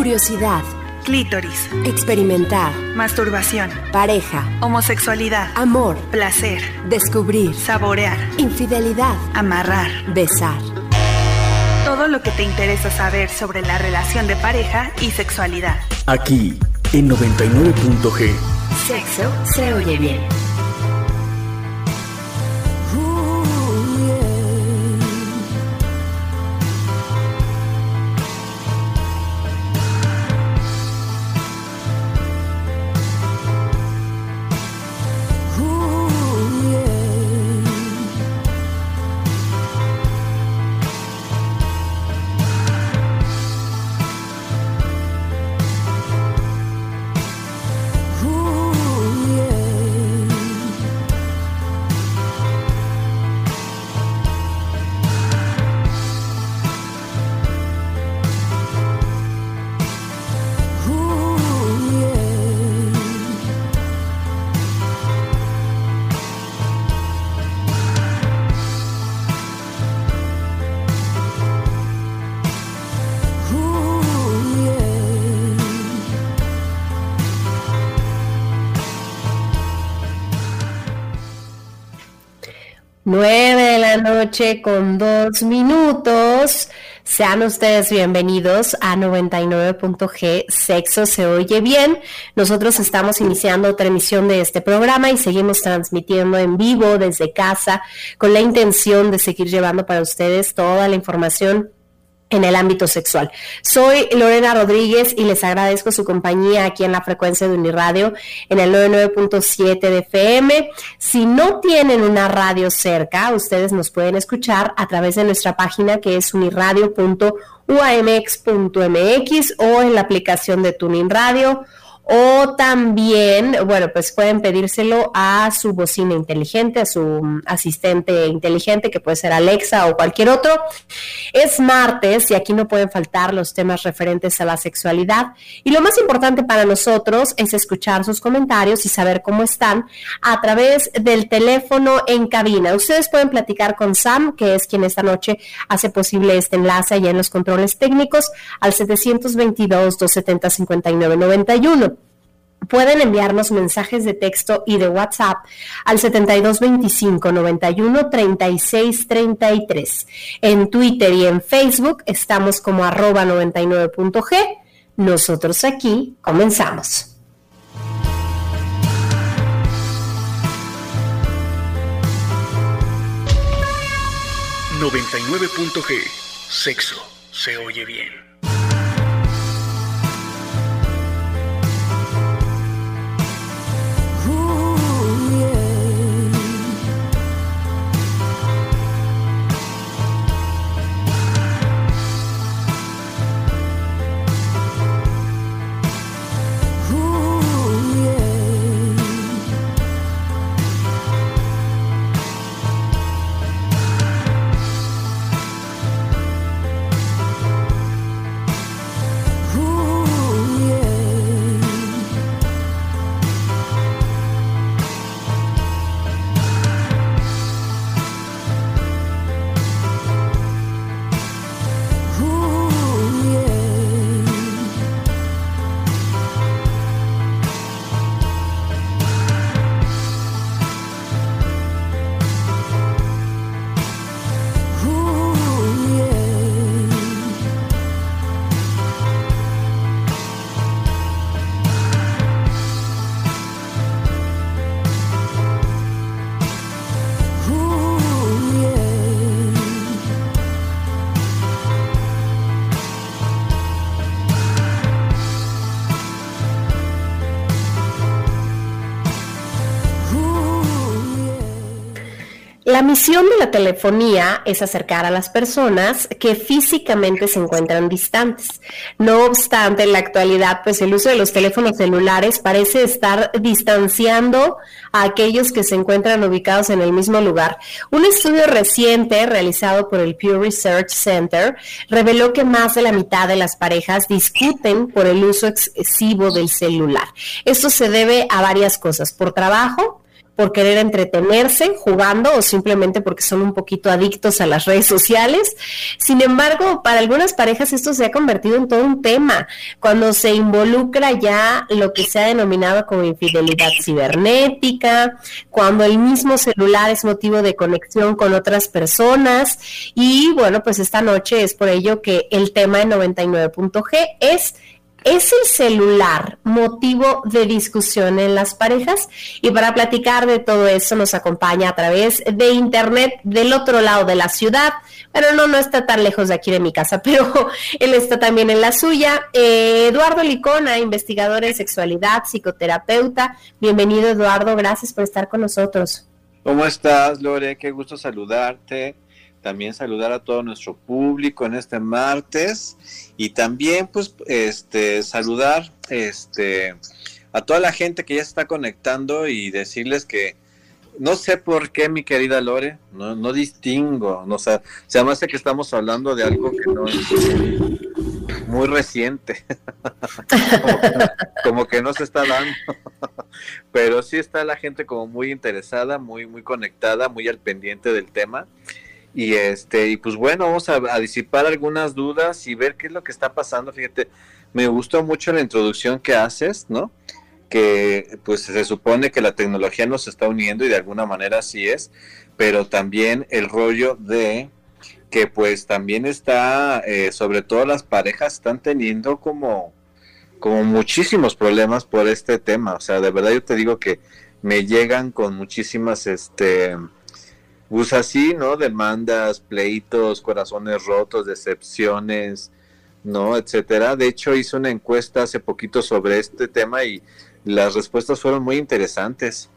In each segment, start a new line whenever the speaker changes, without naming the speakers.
curiosidad,
clítoris,
experimentar,
masturbación,
pareja,
homosexualidad,
amor,
placer,
descubrir,
saborear,
infidelidad,
amarrar,
besar.
todo lo que te interesa saber sobre la relación de pareja y sexualidad.
Aquí, en 99.g.
Sexo se oye bien. Noche con dos minutos. Sean ustedes bienvenidos a 99.g Sexo se oye bien. Nosotros estamos iniciando otra emisión de este programa y seguimos transmitiendo en vivo desde casa con la intención de seguir llevando para ustedes toda la información en el ámbito sexual. Soy Lorena Rodríguez y les agradezco su compañía aquí en la frecuencia de Uniradio en el 99.7 de FM. Si no tienen una radio cerca, ustedes nos pueden escuchar a través de nuestra página que es uniradio.uamx.mx o en la aplicación de Tuning Radio o también, bueno, pues pueden pedírselo a su bocina inteligente, a su asistente inteligente, que puede ser Alexa o cualquier otro. Es martes y aquí no pueden faltar los temas referentes a la sexualidad. Y lo más importante para nosotros es escuchar sus comentarios y saber cómo están a través del teléfono en cabina. Ustedes pueden platicar con Sam, que es quien esta noche hace posible este enlace allá en los controles técnicos, al 722-270-5991 pueden enviarnos mensajes de texto y de WhatsApp al 7225 91 36 33. En Twitter y en Facebook estamos como arroba 99.g. Nosotros aquí comenzamos.
...99.g... Sexo se oye bien.
La misión de la telefonía es acercar a las personas que físicamente se encuentran distantes. No obstante, en la actualidad, pues el uso de los teléfonos celulares parece estar distanciando a aquellos que se encuentran ubicados en el mismo lugar. Un estudio reciente realizado por el Pew Research Center reveló que más de la mitad de las parejas discuten por el uso excesivo del celular. Esto se debe a varias cosas, por trabajo, por querer entretenerse jugando o simplemente porque son un poquito adictos a las redes sociales. Sin embargo, para algunas parejas esto se ha convertido en todo un tema, cuando se involucra ya lo que se ha denominado como infidelidad cibernética, cuando el mismo celular es motivo de conexión con otras personas y bueno, pues esta noche es por ello que el tema de 99.g es ¿Es el celular motivo de discusión en las parejas? Y para platicar de todo eso nos acompaña a través de internet del otro lado de la ciudad. Pero no, no está tan lejos de aquí de mi casa, pero él está también en la suya. Eh, Eduardo Licona, investigador en sexualidad, psicoterapeuta. Bienvenido Eduardo, gracias por estar con nosotros.
¿Cómo estás, Lore? Qué gusto saludarte también saludar a todo nuestro público en este martes y también pues este saludar este a toda la gente que ya está conectando y decirles que no sé por qué mi querida Lore, no, no distingo, no sé, se me hace que estamos hablando de algo que no es muy reciente, como, que no se está dando, pero sí está la gente como muy interesada, muy muy conectada, muy al pendiente del tema y este, y pues bueno, vamos a, disipar algunas dudas y ver qué es lo que está pasando. Fíjate, me gustó mucho la introducción que haces, ¿no? Que pues se supone que la tecnología nos está uniendo y de alguna manera así es, pero también el rollo de que pues también está, eh, sobre todo las parejas están teniendo como, como muchísimos problemas por este tema. O sea, de verdad yo te digo que me llegan con muchísimas, este, pues así, ¿no? Demandas, pleitos, corazones rotos, decepciones, ¿no? Etcétera. De hecho, hice una encuesta hace poquito sobre este tema y las respuestas fueron muy interesantes.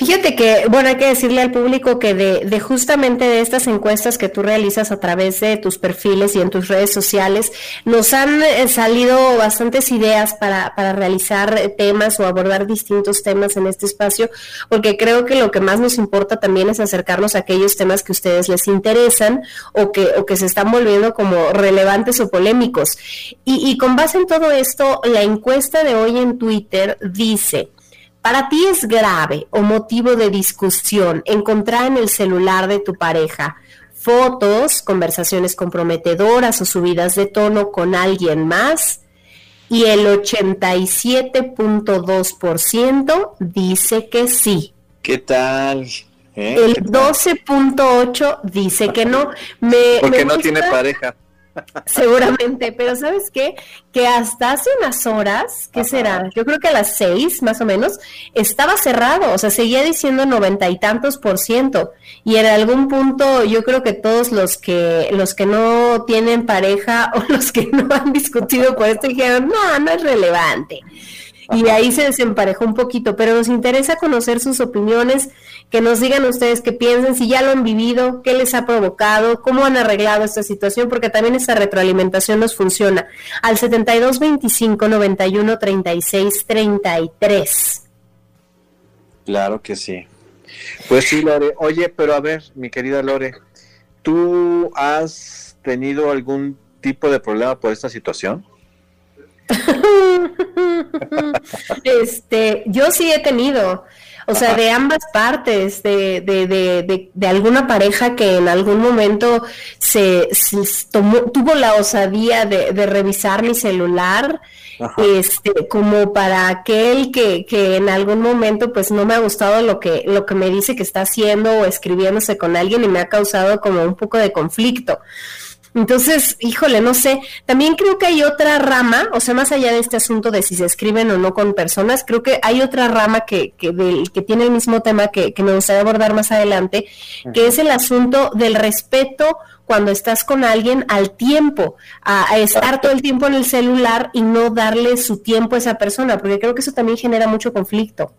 Fíjate que, bueno, hay que decirle al público que de, justamente de estas encuestas que tú realizas a través de tus perfiles y en tus redes sociales, nos han eh, salido bastantes ideas para, para realizar eh, temas o abordar distintos temas en este espacio, porque creo que lo que más nos importa también es acercarnos a aquellos temas que a ustedes les interesan o que, o que se están volviendo como relevantes o polémicos. Y, y con base en todo esto, la encuesta de hoy en Twitter dice, para ti es grave o motivo de discusión encontrar en el celular de tu pareja fotos, conversaciones comprometedoras o subidas de tono con alguien más y el 87.2% dice que sí.
¿Qué tal?
¿Eh? El 12.8 dice que no.
Me, Porque no tiene pareja.
Seguramente, pero ¿sabes qué? Que hasta hace unas horas, ¿qué será? Yo creo que a las seis, más o menos, estaba cerrado, o sea, seguía diciendo noventa y tantos por ciento. Y en algún punto, yo creo que todos los que, los que no tienen pareja o los que no han discutido por esto dijeron, no, no es relevante y ahí se desemparejó un poquito, pero nos interesa conocer sus opiniones, que nos digan ustedes qué piensan, si ya lo han vivido, qué les ha provocado, cómo han arreglado esta situación, porque también esa retroalimentación nos funciona. Al 72 25 91 36 33.
Claro que sí. Pues sí, Lore. Oye, pero a ver, mi querida Lore, ¿tú has tenido algún tipo de problema por esta situación?
este, yo sí he tenido, o sea, de ambas partes, de, de, de, de, alguna pareja que en algún momento se, tuvo la osadía de, revisar mi celular, este, como para aquel que, que en algún momento pues no me ha gustado lo que, lo que me dice que está haciendo o escribiéndose con alguien y me ha causado como un poco de conflicto. Entonces, híjole, no sé, también creo que hay otra rama, o sea, más allá de este asunto de si se escriben o no con personas, creo que hay otra rama que, que, que tiene el mismo tema que, que me gustaría abordar más adelante, que es el asunto del respeto cuando estás con alguien al tiempo, a, estar todo el tiempo en el celular y no darle su tiempo a esa persona, porque creo que eso también genera mucho conflicto.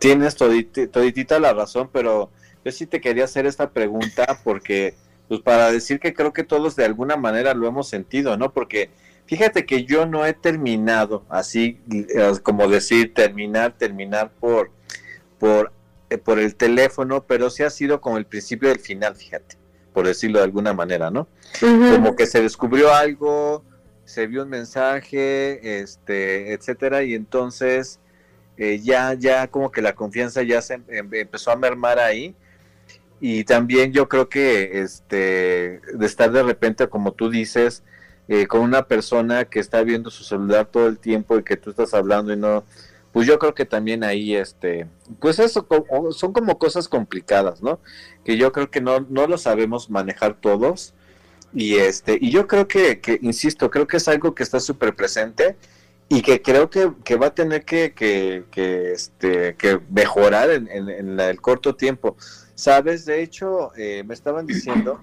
Tienes toditita la razón, pero yo sí te quería hacer esta pregunta porque pues para decir que creo que todos de alguna manera lo hemos sentido, ¿no? Porque fíjate que yo no he terminado así eh, como decir terminar, terminar por por eh, por el teléfono, pero sí ha sido como el principio del final, fíjate, por decirlo de alguna manera, ¿no? Como que se descubrió algo, se vio un mensaje, este, etcétera, y entonces eh, ya, ya como que la confianza ya se em, em, empezó a mermar ahí. Y también yo creo que este, de estar de repente, como tú dices, eh, con una persona que está viendo su celular todo el tiempo y que tú estás hablando y no, pues yo creo que también ahí, este, pues eso son como cosas complicadas, ¿no? Que yo creo que no, no lo sabemos manejar todos. Y este, y yo creo que, insisto, creo que es algo que está súper presente y que creo que, que va a tener que, que, que, este, que mejorar en, en, el corto tiempo. Sabes, de hecho, eh, me estaban diciendo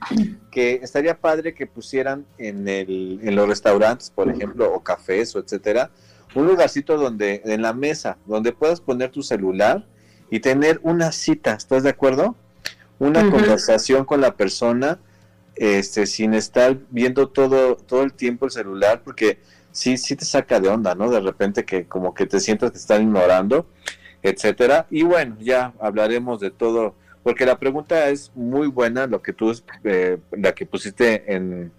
que estaría padre que pusieran en, el, en los restaurantes, por ejemplo, o cafés o etcétera, un lugarcito donde, en la mesa, donde puedas poner tu celular y tener una cita, ¿estás de acuerdo? Una conversación con la persona, este, sin estar viendo todo, todo el tiempo el celular, porque sí, sí te saca de onda, ¿no? De repente que como que te sientas que están ignorando, etcétera. Y bueno, ya hablaremos de todo, porque la pregunta es muy buena, lo que tú, eh, la que pusiste en,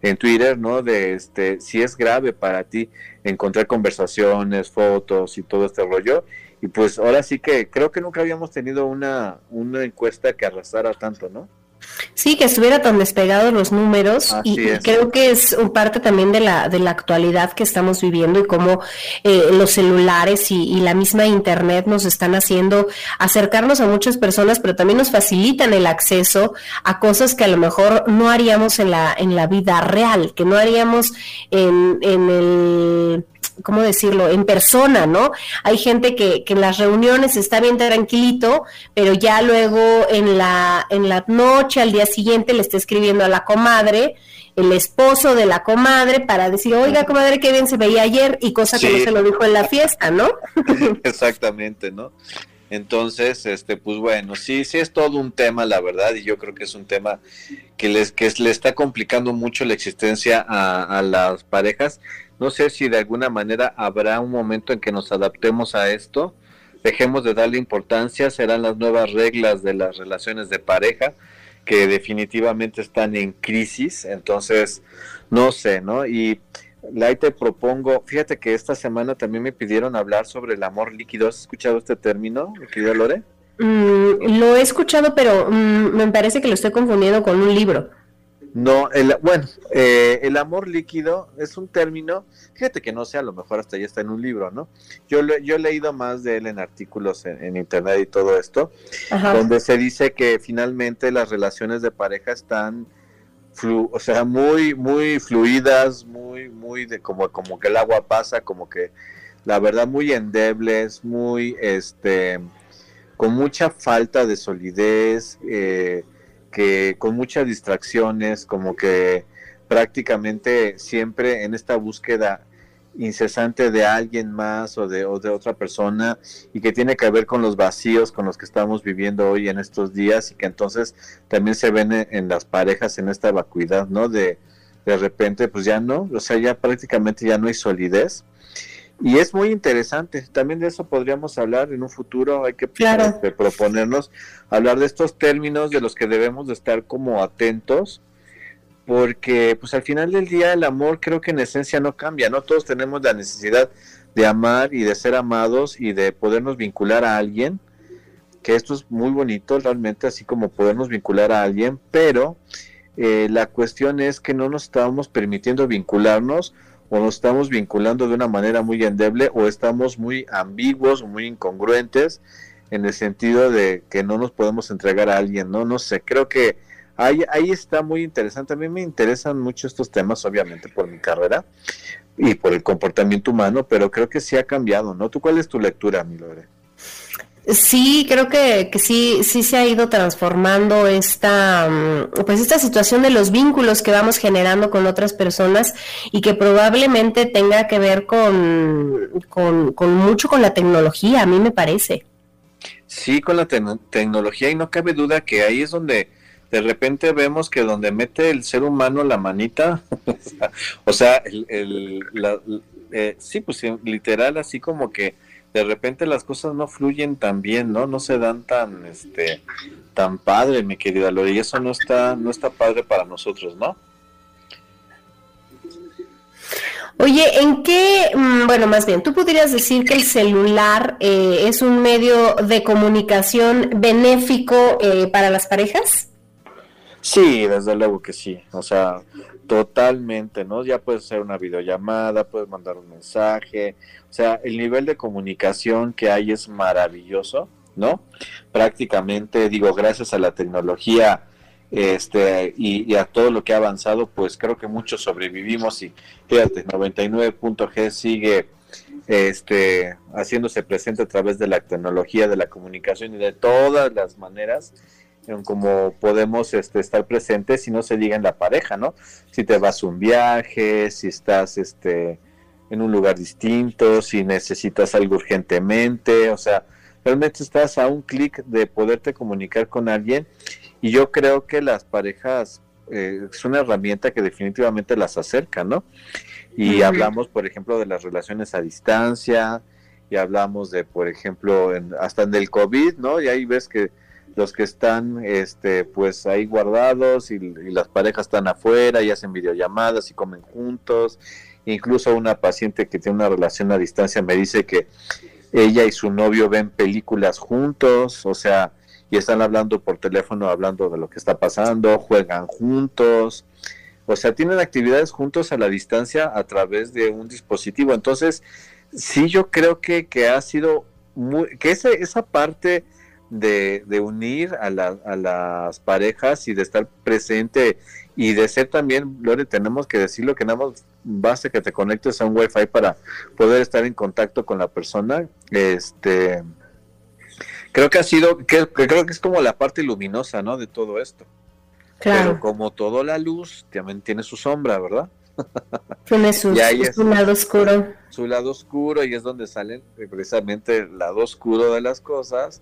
en Twitter, ¿no? De este, si es grave para ti encontrar conversaciones, fotos y todo este rollo. Y pues ahora sí que creo que nunca habíamos tenido una, una encuesta que arrasara tanto, ¿no?
Sí, que estuviera tan despegados los números y, creo que es un parte también de la, de la actualidad que estamos viviendo y cómo eh, los celulares y, la misma internet nos están haciendo acercarnos a muchas personas, pero también nos facilitan el acceso a cosas que a lo mejor no haríamos en la, en la vida real, que no haríamos en, en el ¿cómo decirlo?, en persona, ¿no? Hay gente que, que en las reuniones está bien tranquilito, pero ya luego en la, en la noche, al día siguiente, le está escribiendo a la comadre, el esposo de la comadre, para decir, oiga, comadre, qué bien se veía ayer, y cosa que no se lo dijo en la fiesta, ¿no?
Exactamente, ¿no? Entonces, este, pues bueno, sí, sí es todo un tema, la verdad, y yo creo que es un tema que les, que le está complicando mucho la existencia a, a las parejas. No sé si de alguna manera habrá un momento en que nos adaptemos a esto, dejemos de darle importancia, serán las nuevas reglas de las relaciones de pareja que definitivamente están en crisis, entonces no sé, ¿no? Y ahí te propongo, fíjate que esta semana también me pidieron hablar sobre el amor líquido, ¿has escuchado este término, querida Lore?
Mm, lo he escuchado, pero mm, me parece que lo estoy confundiendo con un libro.
No, el, bueno, eh, el amor líquido es un término, fíjate que no sé, a lo mejor hasta ya está en un libro, ¿no? Yo, yo he leído más de él en artículos en, internet y todo esto, donde se dice que finalmente las relaciones de pareja están, flu, o sea, muy, muy fluidas, muy, muy de como, como que el agua pasa, como que la verdad muy endebles, muy, este, con mucha falta de solidez, eh, que con muchas distracciones, como que prácticamente siempre en esta búsqueda incesante de alguien más o de, de otra persona y que tiene que ver con los vacíos con los que estamos viviendo hoy en estos días y que entonces también se ven en, las parejas en esta vacuidad, ¿no? De, de repente pues ya no, o sea, ya prácticamente ya no hay solidez y es muy interesante, también de eso podríamos hablar en un futuro, hay que este, proponernos hablar de estos términos de los que debemos de estar como atentos, porque pues al final del día el amor creo que en esencia no cambia, no todos tenemos la necesidad de amar y de ser amados y de podernos vincular a alguien, que esto es muy bonito realmente, así como podernos vincular a alguien, pero eh, la cuestión es que no nos estamos permitiendo vincularnos o nos estamos vinculando de una manera muy endeble o estamos muy ambiguos muy incongruentes en el sentido de que no nos podemos entregar a alguien, ¿no? No sé, creo que ahí, ahí está muy interesante. A mí me interesan mucho estos temas, obviamente, por mi carrera y por el comportamiento humano, pero creo que sí ha cambiado, ¿no? ¿Tú cuál es tu lectura, mi Lore?
Sí, creo que, que, sí, sí se ha ido transformando esta, mm, pues esta situación de los vínculos que vamos generando con otras personas y que probablemente tenga que ver con, con, mucho con la tecnología, a mí me parece.
Sí, con la tecnología y no cabe duda que ahí es donde de repente vemos que donde mete el ser humano la manita, o sea, el, el la, eh, sí, pues literal así como que de repente las cosas no fluyen tan bien, ¿no? No se dan tan, este, tan padre, mi querida Lore, y eso no está, no está padre para nosotros, ¿no?
Oye, ¿en qué, mm, bueno, más bien, tú podrías decir que el celular eh, es un medio de comunicación benéfico eh, para las parejas?
Sí, desde luego que sí, o sea, totalmente, ¿no? Ya puedes hacer una videollamada, puedes mandar un mensaje, o sea, el nivel de comunicación que hay es maravilloso, ¿no? Prácticamente, digo, gracias a la tecnología este y, a todo lo que ha avanzado, pues creo que muchos sobrevivimos y fíjate, 99.g sigue este haciéndose presente a través de la tecnología, de la comunicación y de todas las maneras en cómo podemos este, estar presentes si no se diga en la pareja, ¿no? Si te vas a un viaje, si estás este en un lugar distinto, si necesitas algo urgentemente, o sea, realmente estás a un clic de poderte comunicar con alguien y yo creo que las parejas eh, es una herramienta que definitivamente las acerca, ¿no? Y hablamos, por ejemplo, de las relaciones a distancia, y hablamos de, por ejemplo, hasta en el COVID, ¿no? Y ahí ves que los que están, este, pues ahí guardados y, las parejas están afuera y hacen videollamadas y comen juntos. Incluso una paciente que tiene una relación a distancia me dice que ella y su novio ven películas juntos, o sea, y están hablando por teléfono, hablando de lo que está pasando, juegan juntos, o sea, tienen actividades juntos a la distancia a través de un dispositivo. Entonces, sí, yo creo que, que ha sido muy, que esa, esa parte de, de unir a, a, las parejas y de estar presente y de ser también, Lore, tenemos que decirlo que nada más basta que te conectes a un wifi para poder estar en contacto con la persona. Este, creo que ha sido, que, creo que es como la parte luminosa, ¿no? De todo esto. Claro. Pero como toda la luz también tiene su sombra, ¿verdad?
Tiene su, su lado oscuro.
Su lado oscuro y es donde salen precisamente el lado oscuro de las cosas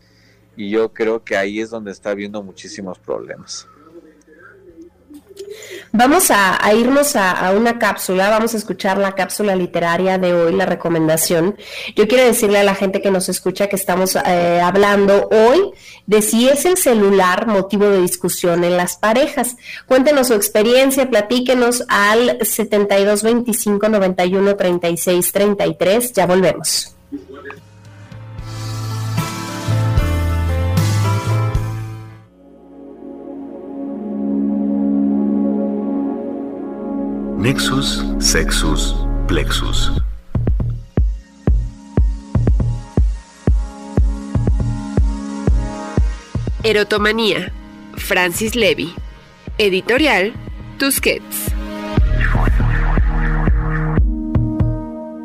y yo creo que ahí es donde está habiendo muchísimos problemas.
Vamos a, irnos a, una cápsula, vamos a escuchar la cápsula literaria de hoy, la recomendación. Yo quiero decirle a la gente que nos escucha que estamos eh, hablando hoy de si es el celular motivo de discusión en las parejas. Cuéntenos su experiencia, platíquenos al 7225 91 36 33. Ya volvemos.
Nexus Sexus Plexus.
Erotomanía. Francis Levy. Editorial Tusquets.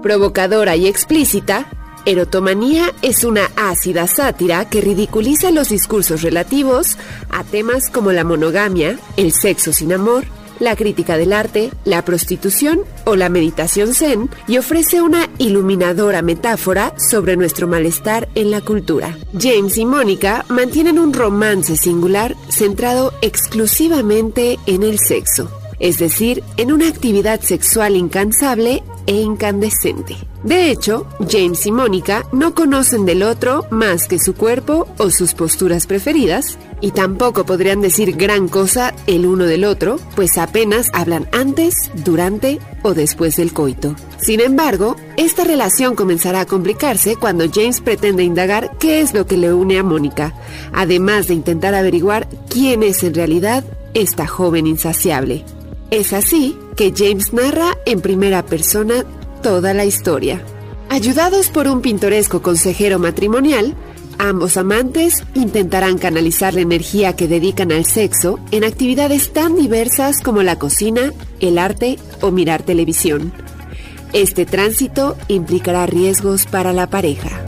Provocadora y explícita, Erotomanía es una ácida sátira que ridiculiza los discursos relativos a temas como la monogamia, el sexo sin amor, la crítica del arte, la prostitución o la meditación zen y ofrece una iluminadora metáfora sobre nuestro malestar en la cultura. James y Mónica mantienen un romance singular centrado exclusivamente en el sexo, es decir, en una actividad sexual incansable e incandescente. De hecho, James y Mónica no conocen del otro más que su cuerpo o sus posturas preferidas, y tampoco podrían decir gran cosa el uno del otro, pues apenas hablan antes, durante o después del coito. Sin embargo, esta relación comenzará a complicarse cuando James pretende indagar qué es lo que le une a Mónica, además de intentar averiguar quién es en realidad esta joven insaciable. Es así que James narra en primera persona toda la historia. Ayudados por un pintoresco consejero matrimonial, ambos amantes intentarán canalizar la energía que dedican al sexo en actividades tan diversas como la cocina, el arte o mirar televisión. Este tránsito implicará riesgos para la pareja.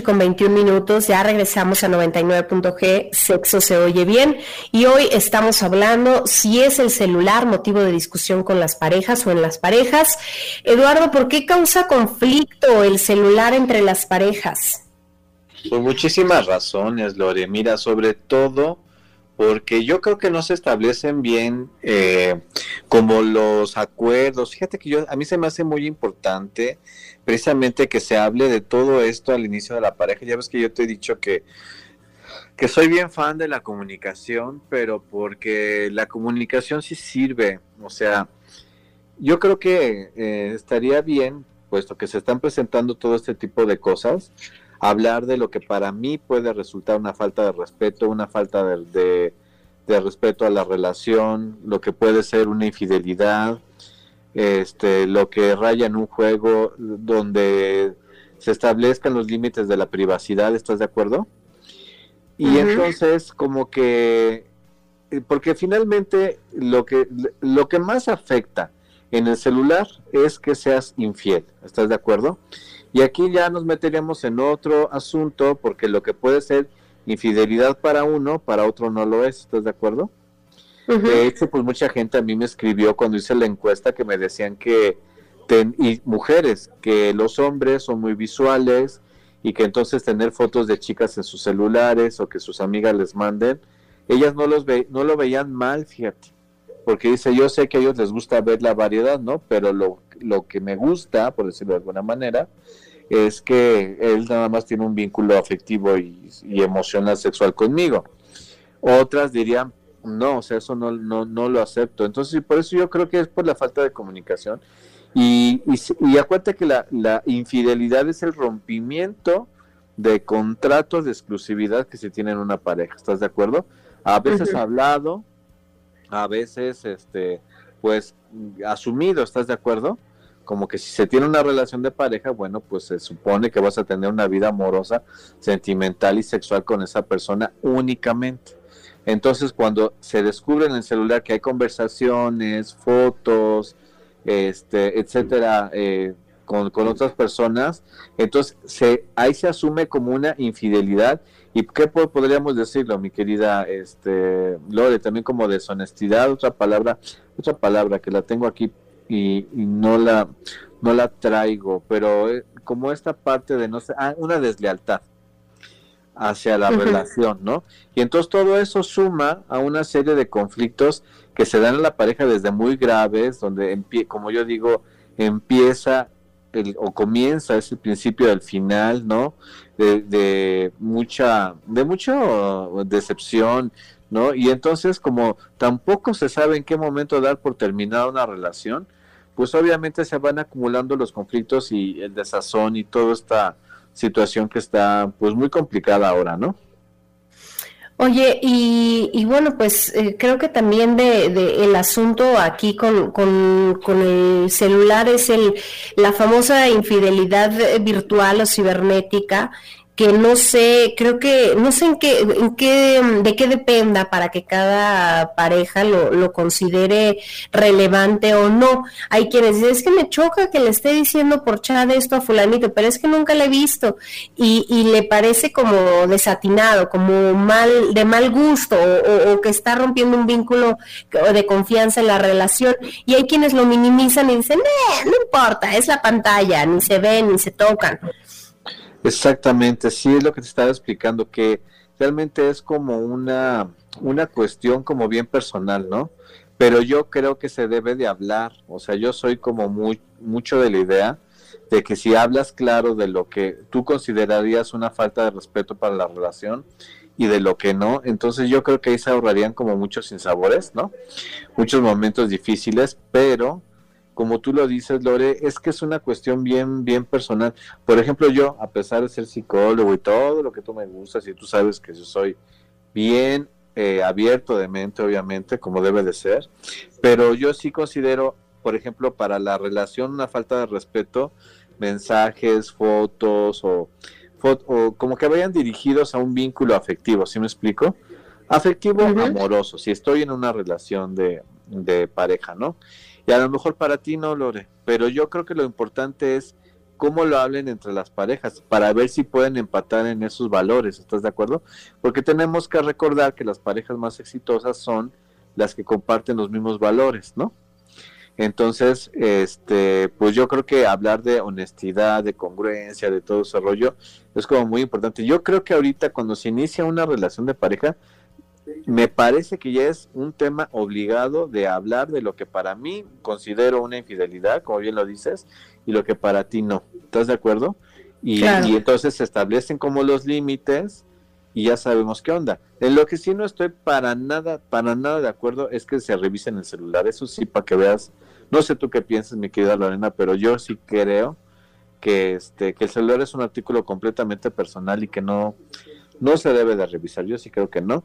Con 21 minutos, ya regresamos a 99.g, sexo se oye bien y hoy estamos hablando si es el celular motivo de discusión con las parejas o en las parejas. Eduardo, ¿por qué causa conflicto el celular entre las parejas?
Por muchísimas razones, Lore. Mira, sobre todo porque yo creo que no se establecen bien eh, como los acuerdos. Fíjate que yo a mí se me hace muy importante precisamente que se hable de todo esto al inicio de la pareja. Ya ves que yo te he dicho que, que soy bien fan de la comunicación, pero porque la comunicación sí sirve. O sea, yo creo que eh, estaría bien, puesto que se están presentando todo este tipo de cosas, hablar de lo que para mí puede resultar una falta de respeto, una falta de, de respeto a la relación, lo que puede ser una infidelidad, este, lo que raya en un juego donde se establezcan los límites de la privacidad, ¿estás de acuerdo? Y entonces como que, eh, porque finalmente lo que, lo que más afecta en el celular es que seas infiel, ¿estás de acuerdo? Y aquí ya nos meteríamos en otro asunto porque lo que puede ser infidelidad para uno, para otro no lo es, ¿estás de acuerdo? De hecho, pues mucha gente a mí me escribió cuando hice la encuesta que me decían que, y mujeres, que los hombres son muy visuales y que entonces tener fotos de chicas en sus celulares o que sus amigas les manden, ellas no, los ve, no lo veían mal, fíjate, porque dice, yo sé que a ellos les gusta ver la variedad, ¿no? Pero lo, lo que me gusta, por decirlo de alguna manera, es que él nada más tiene un vínculo afectivo y, y emocional sexual conmigo. Otras dirían, no, o sea, eso no, no, no lo acepto. Entonces, por eso yo creo que es por la falta de comunicación. Y, y, acuérdate que la, la, infidelidad es el rompimiento de contratos de exclusividad que se tiene en una pareja. ¿Estás de acuerdo? A veces hablado, a veces, este, pues, asumido. ¿Estás de acuerdo? Como que si se tiene una relación de pareja, bueno, pues se supone que vas a tener una vida amorosa, sentimental y sexual con esa persona únicamente. Entonces, cuando se descubre en el celular que hay conversaciones, fotos, este, etcétera, eh, con, otras personas, entonces se, ahí se asume como una infidelidad. ¿Y qué podríamos decirlo, mi querida este, Lore? También como deshonestidad, otra palabra, otra palabra que la tengo aquí y, no la no la traigo, pero eh, como esta parte de no sé, ah, una deslealtad hacia la relación, ¿no? Y entonces todo eso suma a una serie de conflictos que se dan en la pareja desde muy graves, donde, como yo digo, empieza el, o comienza, es el principio del final, ¿no? De, mucha, de mucha decepción, ¿no? Y entonces como tampoco se sabe en qué momento dar por terminada una relación, pues obviamente se van acumulando los conflictos y el desazón y todo esta situación que está pues muy complicada ahora, ¿no?
Oye, y, bueno, pues eh, creo que también de, el asunto aquí con, con, con, el celular es el, la famosa infidelidad virtual o cibernética que no sé, creo que no sé en qué, en qué, de qué dependa para que cada pareja lo, lo considere relevante o no. Hay quienes dicen, es que me choca que le esté diciendo por chat esto a fulanito, pero es que nunca le he visto y, y le parece como desatinado, como mal, de mal gusto o, que está rompiendo un vínculo de confianza en la relación. Y hay quienes lo minimizan y dicen, eh, no importa, es la pantalla, ni se ven, ni se tocan.
Exactamente, sí es lo que te estaba explicando, que realmente es como una, una cuestión como bien personal, ¿no? Pero yo creo que se debe de hablar, o sea, yo soy como mucho de la idea de que si hablas claro de lo que tú considerarías una falta de respeto para la relación y de lo que no, entonces yo creo que ahí se ahorrarían como muchos sinsabores, ¿no? Muchos momentos difíciles, pero como tú lo dices, Lore, es que es una cuestión bien, bien personal. Por ejemplo, yo, a pesar de ser psicólogo y todo lo que tú me gustas, y tú sabes que yo soy bien eh, abierto de mente, obviamente, como debe de ser, pero yo sí considero, por ejemplo, para la relación una falta de respeto, mensajes, fotos o, o como que vayan dirigidos a un vínculo afectivo, ¿sí me explico? Afectivo, amoroso, si estoy en una relación de, de pareja, ¿no? Y a lo mejor para ti no, Lore, pero yo creo que lo importante es cómo lo hablen entre las parejas, para ver si pueden empatar en esos valores, ¿estás de acuerdo? Porque tenemos que recordar que las parejas más exitosas son las que comparten los mismos valores, ¿no? Entonces, este, pues yo creo que hablar de honestidad, de congruencia, de todo ese rollo, es como muy importante. Yo creo que ahorita cuando se inicia una relación de pareja, me parece que ya es un tema obligado de hablar de lo que para mí considero una infidelidad, como bien lo dices, y lo que para ti no. ¿Estás de acuerdo? Y, y entonces se establecen como los límites y ya sabemos qué onda. En lo que sí no estoy para nada, para nada de acuerdo es que se revisen el celular. Eso sí, para que veas, no sé tú qué piensas, mi querida Lorena, pero yo sí creo que este, que el celular es un artículo completamente personal y que no, no se debe de revisar. Yo sí creo que no.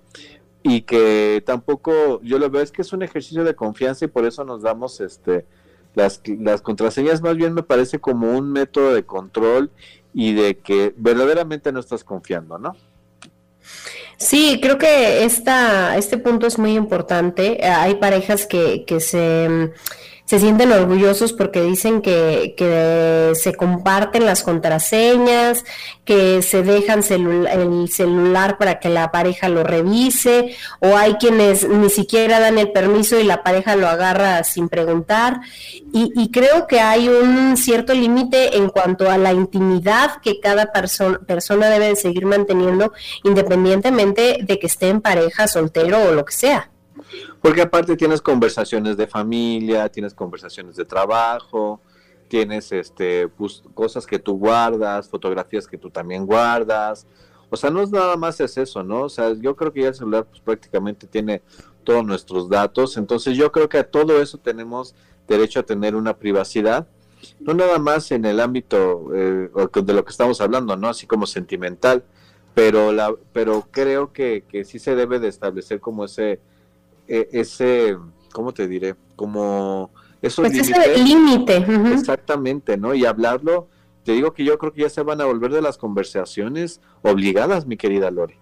Y que tampoco, yo lo veo, es que es un ejercicio de confianza y por eso nos damos este las, las contraseñas más bien me parece como un método de control y de que verdaderamente no estás confiando, ¿no?
Sí, creo que esta, este punto es muy importante. Hay parejas que, que se se sienten orgullosos porque dicen que, que se comparten las contraseñas, que se dejan el celular para que la pareja lo revise, o hay quienes ni siquiera dan el permiso y la pareja lo agarra sin preguntar. Y, y creo que hay un cierto límite en cuanto a la intimidad que cada persona debe de seguir manteniendo independientemente de que esté en pareja, soltero o lo que sea.
Porque aparte tienes conversaciones de familia, tienes conversaciones de trabajo, tienes este pues, cosas que tú guardas, fotografías que tú también guardas. O sea, no es nada más es eso, ¿no? O sea, yo creo que ya el celular pues, prácticamente tiene todos nuestros datos. Entonces yo creo que a todo eso tenemos derecho a tener una privacidad. No nada más en el ámbito eh, de lo que estamos hablando, ¿no? Así como sentimental. Pero, la, pero creo que, que sí se debe de establecer como ese ese, ¿cómo te diré? Como esos
pues límite.
Exactamente, ¿no? Y hablarlo, te digo que yo creo que ya se van a volver de las conversaciones obligadas, mi querida Lori.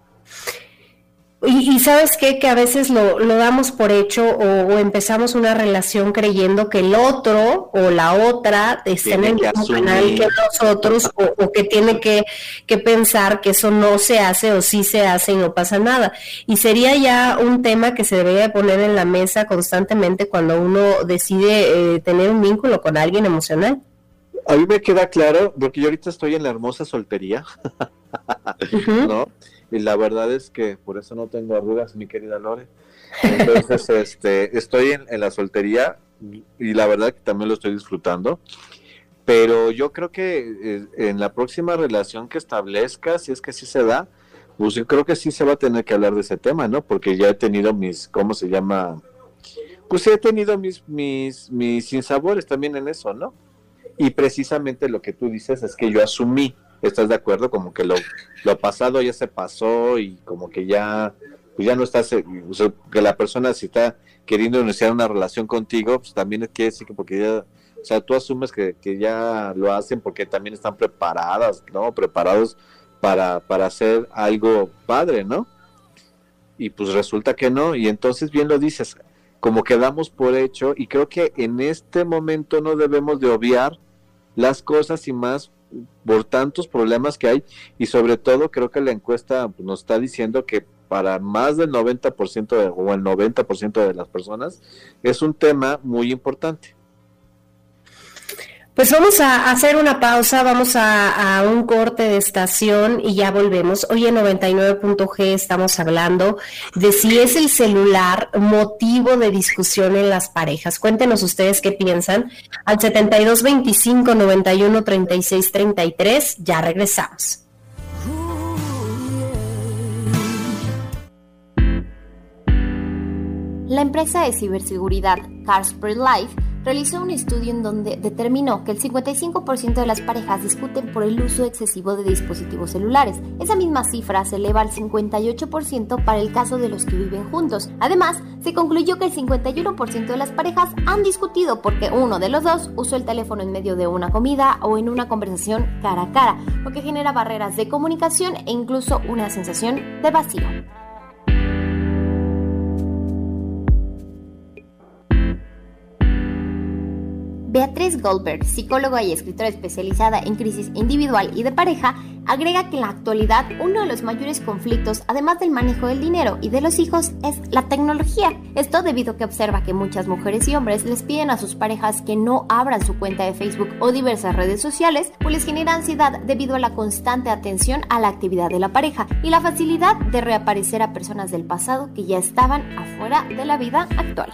Y, sabes qué, que a veces lo, lo damos por hecho o, empezamos una relación creyendo que el otro o la otra está en el mismo canal que nosotros o, que tiene que, que, pensar que eso no se hace o sí se hace y no pasa nada. Y sería ya un tema que se debería poner en la mesa constantemente cuando uno decide eh, tener un vínculo con alguien emocional.
A mí me queda claro, porque yo ahorita estoy en la hermosa soltería, ¿no? Y la verdad es que por eso no tengo arrugas, mi querida Lore. Entonces, este, estoy en, la soltería y la verdad que también lo estoy disfrutando. Pero yo creo que eh, en la próxima relación que establezca, si es que sí se da, pues yo creo que sí se va a tener que hablar de ese tema, ¿no? Porque ya he tenido mis, ¿cómo se llama? Pues he tenido mis, mis, mis sinsabores también en eso, ¿no? Y precisamente lo que tú dices es que yo asumí ¿Estás de acuerdo? Como que lo, lo pasado ya se pasó y como que ya, pues ya no estás, eh, que la persona si está queriendo iniciar una relación contigo, pues también quiere decir que porque ya, o sea, tú asumes que, que ya lo hacen porque también están preparadas, ¿no? Preparados para, para hacer algo padre, ¿no? Y pues resulta que no, y entonces bien lo dices, como quedamos por hecho, y creo que en este momento no debemos de obviar las cosas y más por tantos problemas que hay y sobre todo creo que la encuesta nos está diciendo que para más del 90% de, o el 90% de las personas es un tema muy importante.
Pues vamos a hacer una pausa, vamos a, un corte de estación y ya volvemos. Hoy en 99.g estamos hablando de si es el celular motivo de discusión en las parejas. Cuéntenos ustedes qué piensan. Al 7225 91 36 33, ya regresamos.
La empresa de ciberseguridad Carspert Life realizó un estudio en donde determinó que el 55% de las parejas discuten por el uso excesivo de dispositivos celulares. Esa misma cifra se eleva al 58% para el caso de los que viven juntos. Además, se concluyó que el 51% de las parejas han discutido porque uno de los dos usó el teléfono en medio de una comida o en una conversación cara a cara, lo que genera barreras de comunicación e incluso una sensación de vacío. Beatriz Goldberg, psicóloga y escritora especializada en crisis individual y de pareja, agrega que en la actualidad uno de los mayores conflictos, además del manejo del dinero y de los hijos, es la tecnología. Esto debido a que observa que muchas mujeres y hombres les piden a sus parejas que no abran su cuenta de Facebook o diversas redes sociales, pues les genera ansiedad debido a la constante atención a la actividad de la pareja y la facilidad de reaparecer a personas del pasado que ya estaban afuera de la vida actual.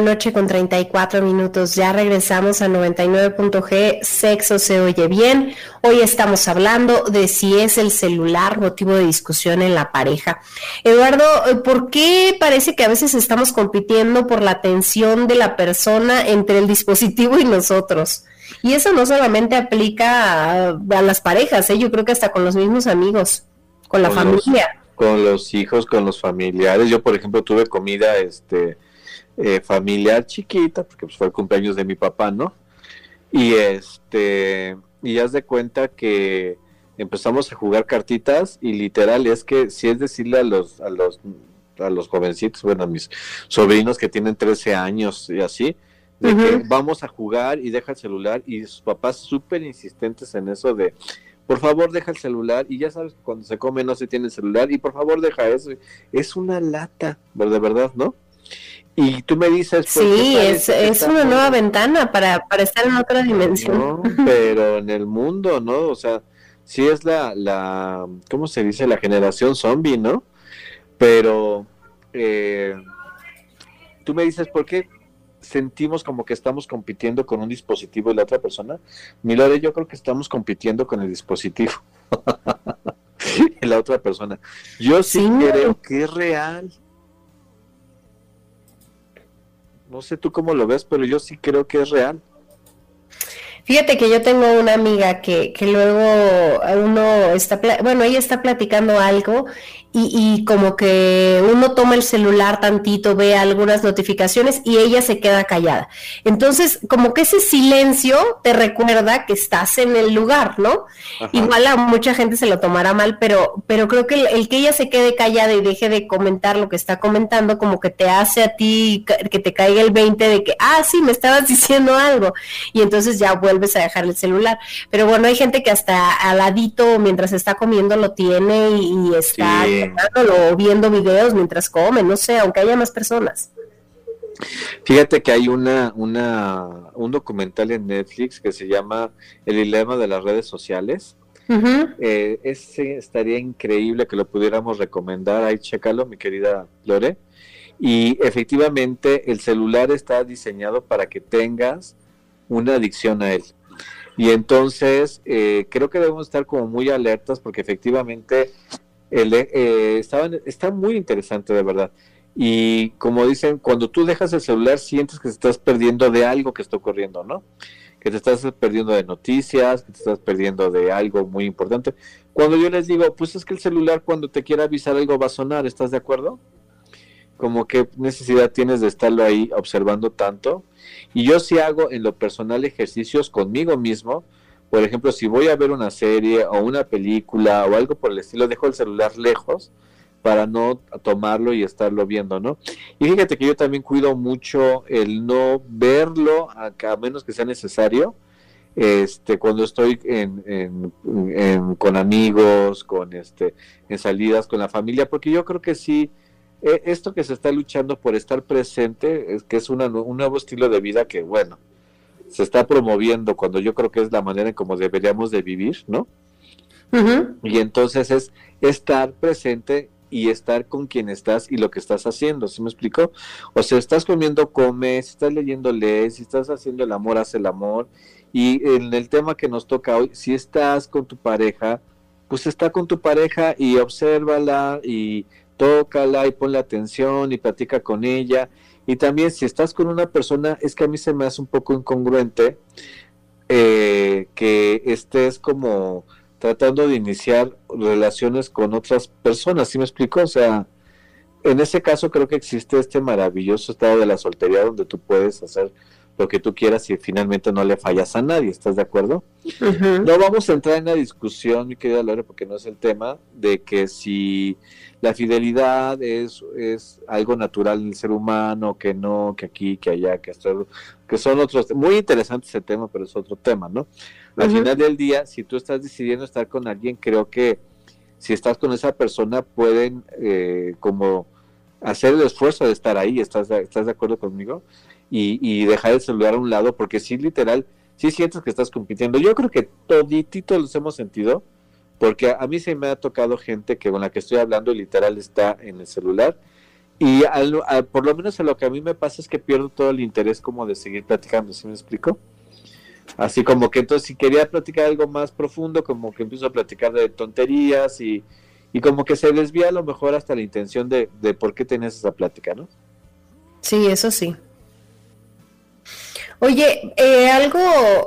Noche con 34 minutos. Ya regresamos a 99.g. Sexo se oye bien. Hoy estamos hablando de si es el celular motivo de discusión en la pareja. Eduardo, ¿por qué parece que a veces estamos compitiendo por la atención de la persona entre el dispositivo y nosotros? Y eso no solamente aplica a, las parejas, ¿eh? yo creo que hasta con los mismos amigos, con la familia.
con los hijos, con los familiares. Yo, por ejemplo, tuve comida, este, eh, familiar chiquita, porque pues, fue el cumpleaños de mi papá, ¿no? Y este, y haz de cuenta que empezamos a jugar cartitas y literal es que si es decirle a los, a los, a los jovencitos, bueno, a mis sobrinos que tienen 13 años y así, de que vamos a jugar y deja el celular y sus papás súper insistentes en eso de por favor deja el celular y ya sabes que cuando se come no se tiene el celular y por favor deja eso es una lata de verdad no y tú me dices...
Sí, es, es una nueva ventana para, para estar en otra dimensión.
pero en el mundo, ¿no? O sea, sí es la, la, ¿cómo se dice? La generación zombie, ¿no? Pero eh, tú me dices, ¿por qué sentimos como que estamos compitiendo con un dispositivo y la otra persona? Milore, yo creo que estamos compitiendo con el dispositivo. y la otra persona. Yo sí creo que es real no sé tú cómo lo ves, pero yo sí creo que es real.
Fíjate que yo tengo una amiga que, que luego uno está, bueno, ella está platicando algo y, como que uno toma el celular tantito, ve algunas notificaciones y ella se queda callada. Entonces, como que ese silencio te recuerda que estás en el lugar, ¿no? Igual a mucha gente se lo tomará mal, pero, pero creo que el, que ella se quede callada y deje de comentar lo que está comentando, como que te hace a ti que te caiga el 20 de que, ah, sí, me estabas diciendo algo. Y entonces ya vuelves a dejar el celular. Pero bueno, hay gente que hasta al ladito, mientras está comiendo, lo tiene y, está o viendo videos mientras come, no sé, aunque haya más personas.
Fíjate que hay una, una, un documental en Netflix que se llama El dilema de las redes sociales. Eh, ese estaría increíble que lo pudiéramos recomendar. Ahí chécalo, mi querida Lore. Y efectivamente el celular está diseñado para que tengas una adicción a él. Y entonces eh, creo que debemos estar como muy alertas porque efectivamente el, eh, está muy interesante de verdad. Y como dicen, cuando tú dejas el celular sientes que te estás perdiendo de algo que está ocurriendo, ¿no? Que te estás perdiendo de noticias, que te estás perdiendo de algo muy importante. Cuando yo les digo, pues es que el celular cuando te quiera avisar algo va a sonar, ¿estás de acuerdo? Como que necesidad tienes de estarlo ahí observando tanto. Y yo sí hago en lo personal ejercicios conmigo mismo por ejemplo, si voy a ver una serie o una película o algo por el estilo, dejo el celular lejos para no tomarlo y estarlo viendo, ¿no? Y fíjate que yo también cuido mucho el no verlo, a, menos que sea necesario, este, cuando estoy en, con amigos, con este, en salidas con la familia, porque yo creo que sí, eh, esto que se está luchando por estar presente, es que es una un nuevo estilo de vida que, bueno, se está promoviendo cuando yo creo que es la manera en como deberíamos de vivir, ¿no? Y entonces es estar presente y estar con quien estás y lo que estás haciendo, ¿sí me explico? O sea, estás comiendo, comes, estás leyendo, lees, si estás haciendo el amor, haz el amor. Y en el tema que nos toca hoy, si estás con tu pareja, pues está con tu pareja y obsérvala y tócala y ponle atención y platica con ella. Y también si estás con una persona, es que a mí se me hace un poco incongruente eh, que estés como tratando de iniciar relaciones con otras personas, ¿sí me explico? O sea, en ese caso creo que existe este maravilloso estado de la soltería donde tú puedes hacer lo que tú quieras y finalmente no le fallas a nadie, ¿estás de acuerdo? No vamos a entrar en la discusión, mi querida Lore, porque no es el tema, de que si la fidelidad es, es algo natural en el ser humano, que no, que aquí, que allá, que esto, que son otros, muy interesante ese tema, pero es otro tema, ¿no? Al final del día, si tú estás decidiendo estar con alguien, creo que si estás con esa persona pueden eh, como hacer el esfuerzo de estar ahí, ¿estás de, estás de acuerdo conmigo? Y, y dejar el celular a un lado, porque sí, literal, sí sientes que estás compitiendo. Yo creo que todititos los hemos sentido, porque a mí se me ha tocado gente que con la que estoy hablando literal está en el celular. Y al- por lo menos a lo que a mí me pasa es que pierdo todo el interés como de seguir platicando, ¿sí me explico? Así como que entonces si quería platicar algo más profundo, como que empiezo a platicar de tonterías y, y como que se desvía a lo mejor hasta la intención de, de por qué tenías esa plática, ¿no?
Sí, eso sí. Oye, eh, algo,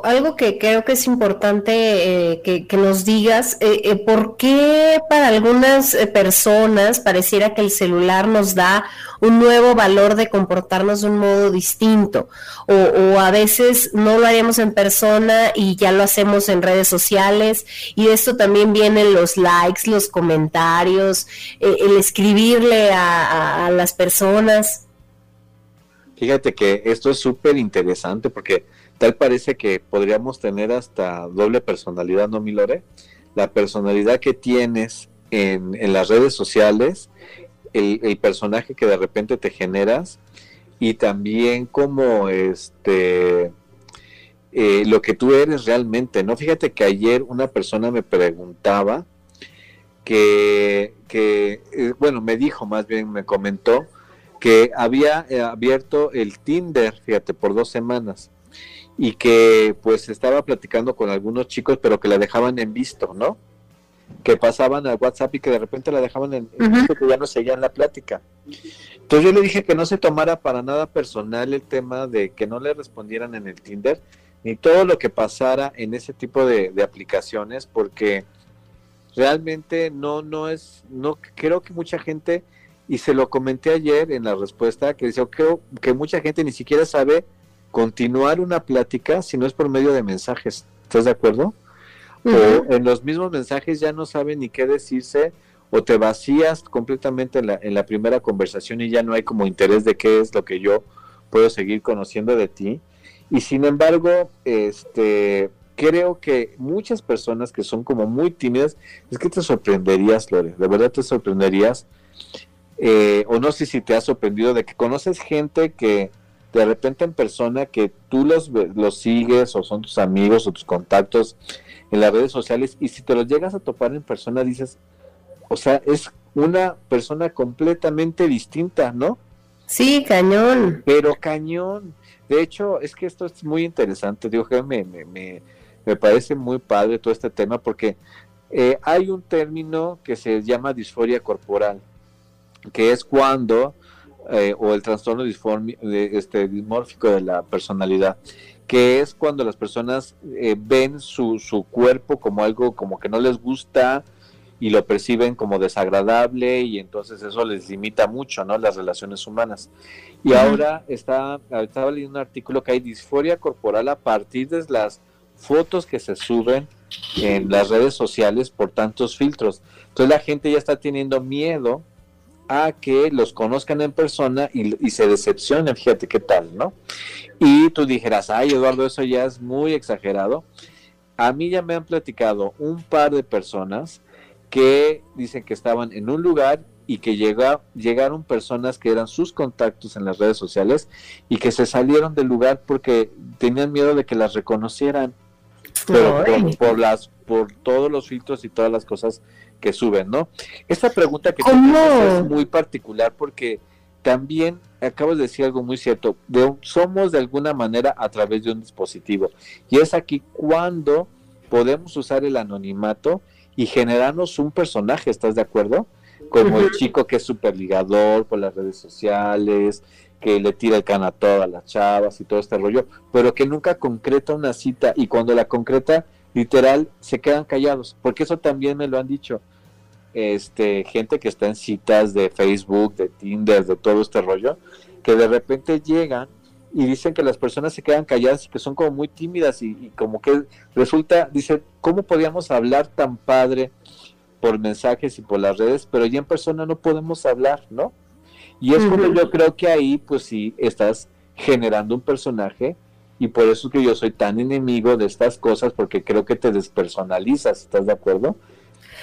algo que creo que es importante eh, que, nos digas, eh, eh, ¿por qué para algunas eh, personas pareciera que el celular nos da un nuevo valor de comportarnos de un modo distinto? O, o a veces no lo haríamos en persona y ya lo hacemos en redes sociales y de esto también vienen los likes, los comentarios, el escribirle a las personas.
Fíjate que esto es súper interesante porque tal parece que podríamos tener hasta doble personalidad, ¿no, Milore? La personalidad que tienes en, las redes sociales, el, personaje que de repente te generas y también como este eh, lo que tú eres realmente, ¿no? Fíjate que ayer una persona me preguntaba que, que eh, bueno, me dijo más bien, me comentó que había eh, abierto el Tinder, fíjate, por dos semanas y que pues estaba platicando con algunos chicos, pero que la dejaban en visto, ¿no? Que pasaban al WhatsApp y que de repente la dejaban en, visto, que ya no seguían la plática. Entonces yo le dije que no se tomara para nada personal el tema de que no le respondieran en el Tinder, ni todo lo que pasara en ese tipo de, de aplicaciones, porque realmente no, no es, no creo que mucha gente, y se lo comenté ayer en la respuesta, que decía, creo que mucha gente ni siquiera sabe continuar una plática si no es por medio de mensajes. ¿Estás de acuerdo? O en los mismos mensajes ya no saben ni qué decirse, o te vacías completamente en la, en la primera conversación y ya no hay como interés de qué es lo que yo puedo seguir conociendo de ti. Y sin embargo, este creo que muchas personas que son como muy tímidas, es que te sorprenderías, Lore, de verdad te sorprenderías, eh, o no sé si te has sorprendido de que conoces gente que de repente en persona que tú los, los sigues o son tus amigos o tus contactos en las redes sociales y si te los llegas a topar en persona dices, o sea, es una persona completamente distinta, ¿no?
Sí, cañón.
Pero cañón. De hecho, es que esto es muy interesante. Digo que me, me, me, me parece muy padre todo este tema porque eh, hay un término que se llama disforia corporal, que es cuando, eh, o el trastorno de, este, dismórfico de la personalidad, que es cuando las personas eh, ven su, su cuerpo como algo como que no les gusta y lo perciben como desagradable y entonces eso les limita mucho, ¿no? Las relaciones humanas. Y ahora está, estaba leyendo un artículo que hay disforia corporal a partir de las fotos que se suben en las redes sociales por tantos filtros. Entonces la gente ya está teniendo miedo a que los conozcan en persona y, y, se decepcionen, fíjate qué tal, ¿no? Y tú dijeras, ay Eduardo, eso ya es muy exagerado. A mí ya me han platicado un par de personas que dicen que estaban en un lugar y que llega, llegaron personas que eran sus contactos en las redes sociales y que se salieron del lugar porque tenían miedo de que las reconocieran pero por, por, las por todos los filtros y todas las cosas que suben, ¿no? Esta pregunta que es muy particular porque también acabas de decir algo muy cierto, de, somos de alguna manera a través de un dispositivo y es aquí cuando podemos usar el anonimato y generarnos un personaje, ¿estás de acuerdo? Como el chico que es súper ligador por las redes sociales, que le tira el can a todas las chavas y todo este rollo, pero que nunca concreta una cita y cuando la concreta, literal, se quedan callados, porque eso también me lo han dicho. Este, gente que está en citas de Facebook, de Tinder, de todo este rollo, que de repente llegan y dicen que las personas se quedan calladas y que son como muy tímidas y, como que resulta, dice, ¿cómo podíamos hablar tan padre por mensajes y por las redes, pero ya en persona no podemos hablar, ¿no? Y es como yo creo que ahí, pues sí, estás generando un personaje y por eso que yo soy tan enemigo de estas cosas, porque creo que te despersonalizas, ¿estás de acuerdo?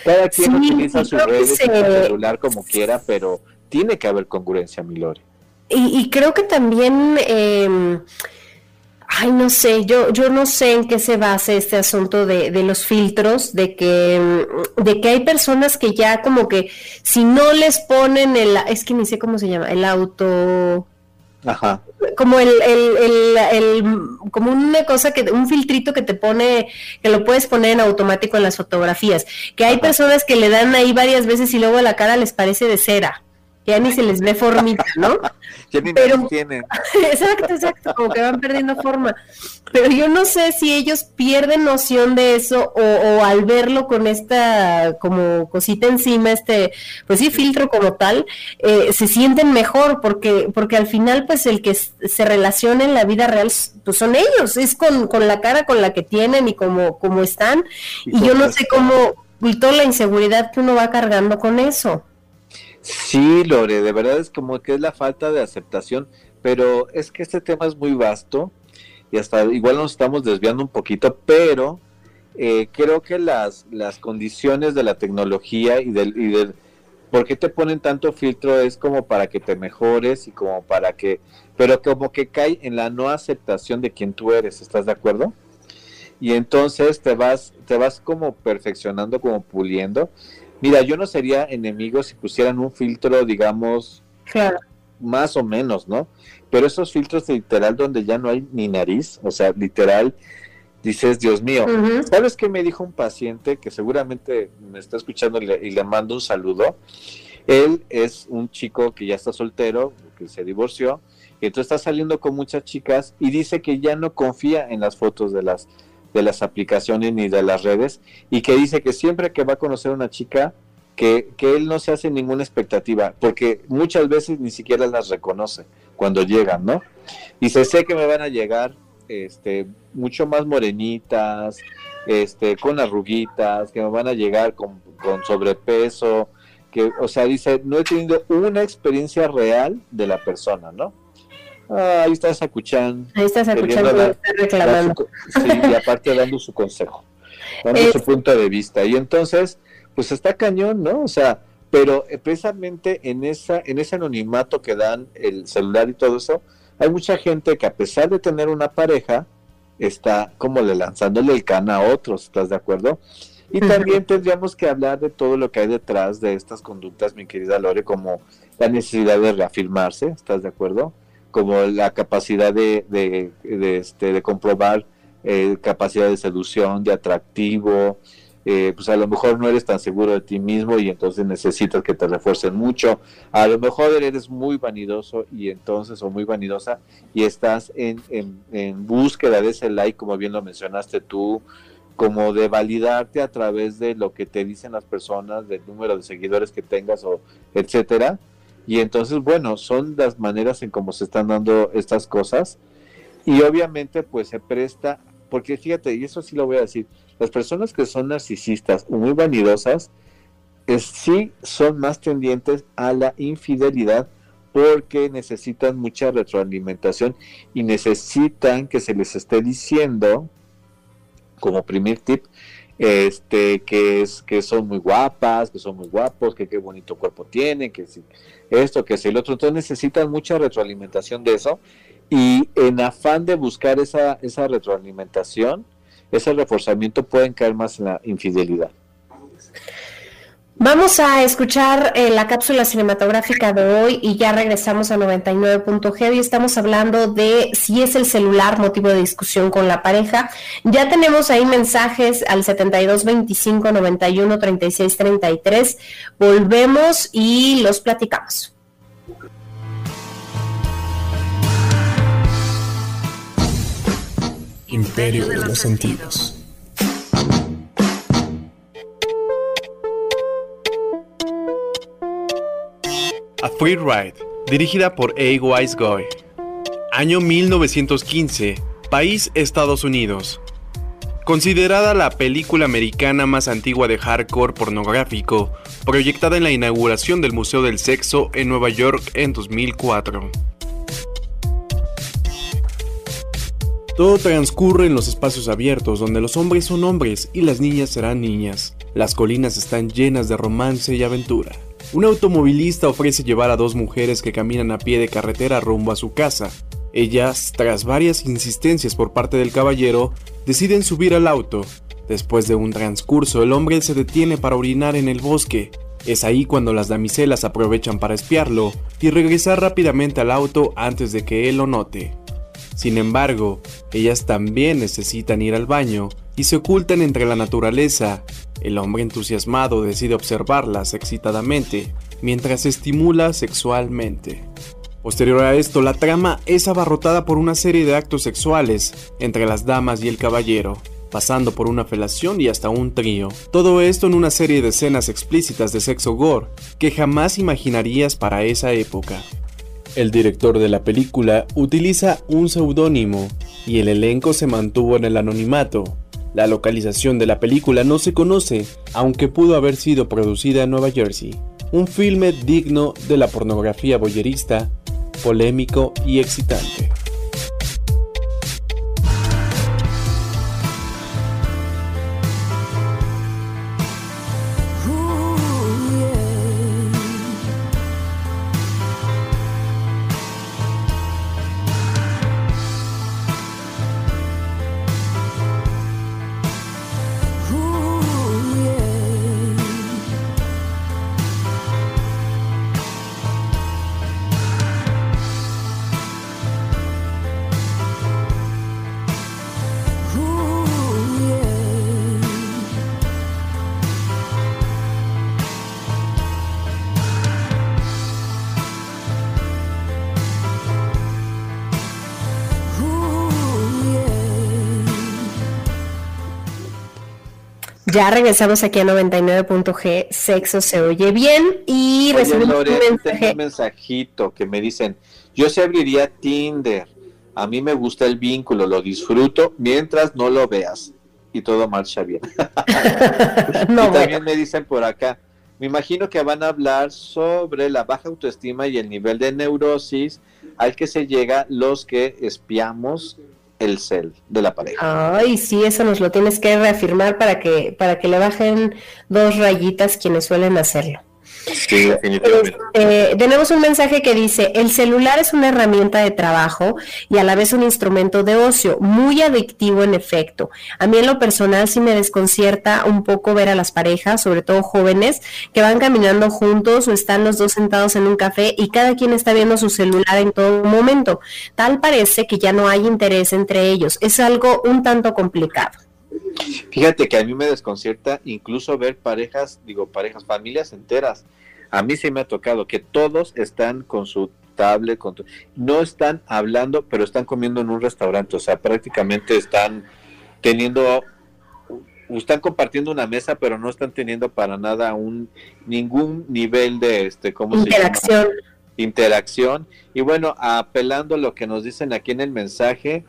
Cada quien utiliza sus redes y su celular como quiera, pero tiene que haber congruencia, Milore.
Y, creo que también, eh, ay, no sé, yo, yo no sé en qué se basa este asunto de, de, los filtros, de que, de que hay personas que ya como que si no les ponen el, es que ni sé cómo se llama, el auto...
Ajá.
Como el, el, el, el, como una cosa que, un filtrito que te pone, que lo puedes poner en automático en las fotografías, que hay personas que le dan ahí varias veces y luego la cara les parece de cera ya ni se les ve formita, ¿no?
ya ni Pero, tienen.
exacto, exacto, como que van perdiendo forma. Pero yo no sé si ellos pierden noción de eso o, al verlo con esta como cosita encima, este, pues sí, filtro como tal, eh, se sienten mejor porque, porque al final pues el que se relaciona en la vida real pues son ellos, es con, con la cara con la que tienen y como, como están. Y, y yo no sé cómo, y toda la inseguridad que uno va cargando con eso.
Sí, Lore, de verdad es como que es la falta de aceptación, pero es que este tema es muy vasto y hasta igual nos estamos desviando un poquito, pero eh, creo que las, las condiciones de la tecnología y del, y del por qué te ponen tanto filtro es como para que te mejores y como para que, pero como que cae en la no aceptación de quien tú eres, ¿estás de acuerdo? Y entonces te vas, te vas como perfeccionando, como puliendo Mira, yo no sería enemigo si pusieran un filtro, digamos, más o menos, ¿no? Pero esos filtros literal donde ya no hay ni nariz, o sea, literal, dices, Dios mío, ¿sabes qué me dijo un paciente que seguramente me está escuchando y le, mando un saludo? Él es un chico que ya está soltero, que se divorció, y entonces está saliendo con muchas chicas y dice que ya no confía en las fotos de las de las aplicaciones ni de las redes y que dice que siempre que va a conocer a una chica, que, él no se hace ninguna expectativa, porque muchas veces ni siquiera las reconoce cuando llegan, ¿no? Se sé que me van a llegar este, mucho más morenitas, este, con arruguitas, que me van a llegar con, con sobrepeso, que, o sea, dice, no he tenido una experiencia real de la persona, ¿no? Ah, ahí está Sakuchan.
Ahí está reclamando.
sí, y aparte dando su consejo, dando su punto de vista. Y entonces, pues está cañón, ¿no? O sea, pero eh, precisamente en esa en ese anonimato que dan el celular y todo eso, hay mucha gente que a pesar de tener una pareja, está como le lanzándole el can a otros, ¿estás de acuerdo? Y también tendríamos que hablar de todo lo que hay detrás de estas conductas, mi querida Lore, como la necesidad de reafirmarse, ¿estás de acuerdo? Como la capacidad de, de, este, de comprobar eh, capacidad de seducción, de atractivo, eh, pues a lo mejor no eres tan seguro de ti mismo y entonces necesitas que te refuercen mucho. A lo mejor eres muy vanidoso y entonces, o muy vanidosa, y estás en, en, en búsqueda de ese like, como bien lo mencionaste tú, como de validarte a través de lo que te dicen las personas, del número de seguidores que tengas, o etcétera y entonces, bueno, son las maneras en cómo se están dando estas cosas. Y obviamente, pues se presta, porque fíjate, y eso sí lo voy a decir, las personas que son narcisistas o muy vanidosas, es, sí son más tendientes a la infidelidad porque necesitan mucha retroalimentación y necesitan que se les esté diciendo, como primer tip, este que es que son muy guapas, que son muy guapos, que qué bonito cuerpo tienen, que si esto, que si el otro, entonces necesitan mucha retroalimentación de eso y en afán de buscar esa esa retroalimentación, ese reforzamiento pueden caer más en la infidelidad.
Vamos a escuchar eh, la cápsula cinematográfica de hoy y ya regresamos a 99.g y estamos hablando de si es el celular motivo de discusión con la pareja. Ya tenemos ahí mensajes al 72 25 91 36 33. Volvemos y los platicamos.
Imperio de los sentidos. A Free Ride, dirigida por A. Wise Guy. Año 1915, país Estados Unidos. Considerada la película americana más antigua de hardcore pornográfico, proyectada en la inauguración del Museo del Sexo en Nueva York en 2004. Todo transcurre en los espacios abiertos donde los hombres son hombres y las niñas serán niñas. Las colinas están llenas de romance y aventura. Un automovilista ofrece llevar a dos mujeres que caminan a pie de carretera rumbo a su casa. Ellas, tras varias insistencias por parte del caballero, deciden subir al auto. Después de un transcurso, el hombre se detiene para orinar en el bosque. Es ahí cuando las damiselas aprovechan para espiarlo y regresar rápidamente al auto antes de que él lo note. Sin embargo, ellas también necesitan ir al baño y se ocultan entre la naturaleza el hombre entusiasmado decide observarlas excitadamente mientras se estimula sexualmente. Posterior a esto, la trama es abarrotada por una serie de actos sexuales entre las damas y el caballero, pasando por una felación y hasta un trío. Todo esto en una serie de escenas explícitas de sexo gore que jamás imaginarías para esa época. El director de la película utiliza un seudónimo y el elenco se mantuvo en el anonimato, la localización de la película no se conoce, aunque pudo haber sido producida en Nueva Jersey. Un filme digno de la pornografía boyerista, polémico y excitante.
Ya regresamos aquí a 99.g, sexo se oye bien y recibimos
un, mensajito que me dicen, yo se abriría Tinder, a mí me gusta el vínculo, lo disfruto mientras no lo veas. Y todo marcha bien. y también me dicen por acá, me imagino que van a hablar sobre la baja autoestima y el nivel de neurosis al que se llega los que espiamos el cel de la pareja.
Ay, sí, eso nos lo tienes que reafirmar para que, para que le bajen dos rayitas quienes suelen hacerlo. Eh, tenemos un mensaje que dice, el celular es una herramienta de trabajo y a la vez un instrumento de ocio, muy adictivo en efecto. A mí en lo personal sí me desconcierta un poco ver a las parejas, sobre todo jóvenes, que van caminando juntos o están los dos sentados en un café y cada quien está viendo su celular en todo momento. Tal parece que ya no hay interés entre ellos. Es algo un tanto complicado.
Fíjate que a mí me desconcierta incluso ver parejas, digo, parejas, familias enteras. A mí sí me ha tocado que todos están con su tablet, con no están hablando, pero están comiendo en un restaurante, o sea, prácticamente están teniendo están compartiendo una mesa, pero no están teniendo para nada un ningún nivel de este ¿cómo
interacción.
interacción. Y bueno, apelando a lo que nos dicen aquí en el mensaje,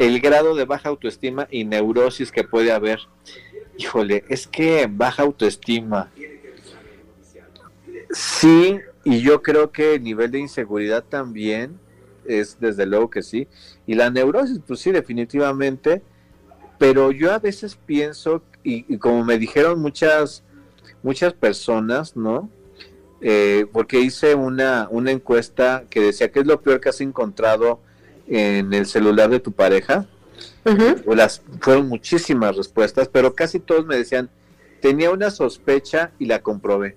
el grado de baja autoestima y neurosis que puede haber. Híjole, es que baja autoestima. Sí, y yo creo que el nivel de inseguridad también es desde luego que sí. Y la neurosis, pues sí, definitivamente. Pero yo a veces pienso, y, como me dijeron muchas, muchas personas, ¿no? Eh, porque hice una, una encuesta que decía que es lo peor que has encontrado en el celular de tu pareja. las, fueron muchísimas respuestas, pero casi todos me decían, tenía una sospecha y la comprobé.